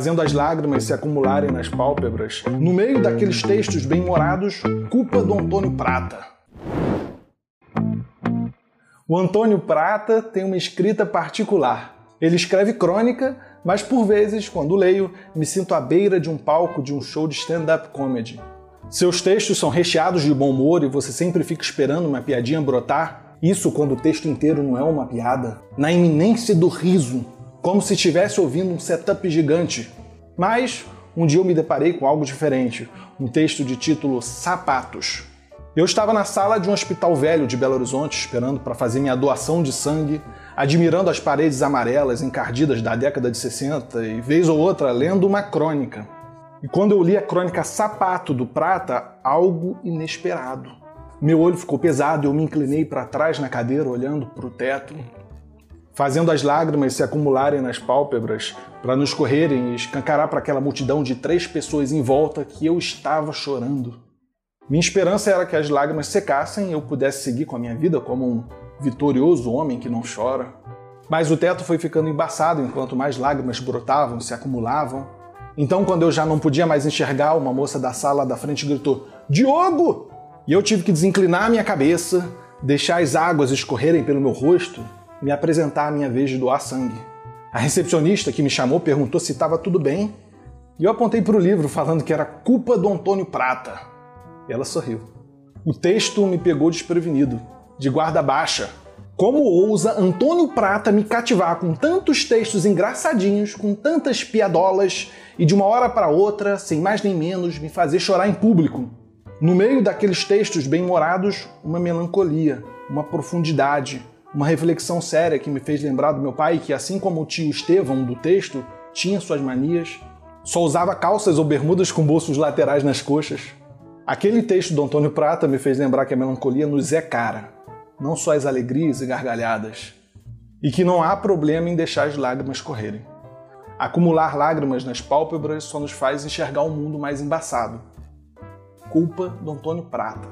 fazendo as lágrimas se acumularem nas pálpebras. No meio daqueles textos bem-morados, culpa do Antônio Prata. O Antônio Prata tem uma escrita particular. Ele escreve crônica, mas por vezes, quando leio, me sinto à beira de um palco de um show de stand-up comedy. Seus textos são recheados de bom humor e você sempre fica esperando uma piadinha brotar. Isso quando o texto inteiro não é uma piada. Na iminência do riso, como se estivesse ouvindo um setup gigante. Mas um dia eu me deparei com algo diferente, um texto de título Sapatos. Eu estava na sala de um hospital velho de Belo Horizonte esperando para fazer minha doação de sangue, admirando as paredes amarelas encardidas da década de 60 e vez ou outra lendo uma crônica. E quando eu li a crônica Sapato do Prata, algo inesperado. Meu olho ficou pesado e eu me inclinei para trás na cadeira olhando para o teto fazendo as lágrimas se acumularem nas pálpebras para nos correrem e escancarar para aquela multidão de três pessoas em volta que eu estava chorando. Minha esperança era que as lágrimas secassem e eu pudesse seguir com a minha vida como um vitorioso homem que não chora. Mas o teto foi ficando embaçado enquanto mais lágrimas brotavam, se acumulavam. Então, quando eu já não podia mais enxergar, uma moça da sala da frente gritou: Diogo! E eu tive que desinclinar minha cabeça, deixar as águas escorrerem pelo meu rosto me apresentar a minha vez de doar sangue. A recepcionista que me chamou perguntou se estava tudo bem e eu apontei para o livro falando que era culpa do Antônio Prata. Ela sorriu. O texto me pegou desprevenido, de guarda baixa. Como ousa Antônio Prata me cativar com tantos textos engraçadinhos, com tantas piadolas e de uma hora para outra, sem mais nem menos, me fazer chorar em público? No meio daqueles textos bem-morados, uma melancolia, uma profundidade, uma reflexão séria que me fez lembrar do meu pai, que assim como o tio Estevão do texto, tinha suas manias, só usava calças ou bermudas com bolsos laterais nas coxas. Aquele texto do Antônio Prata me fez lembrar que a melancolia nos é cara, não só as alegrias e gargalhadas, e que não há problema em deixar as lágrimas correrem. Acumular lágrimas nas pálpebras só nos faz enxergar um mundo mais embaçado. Culpa do Antônio Prata.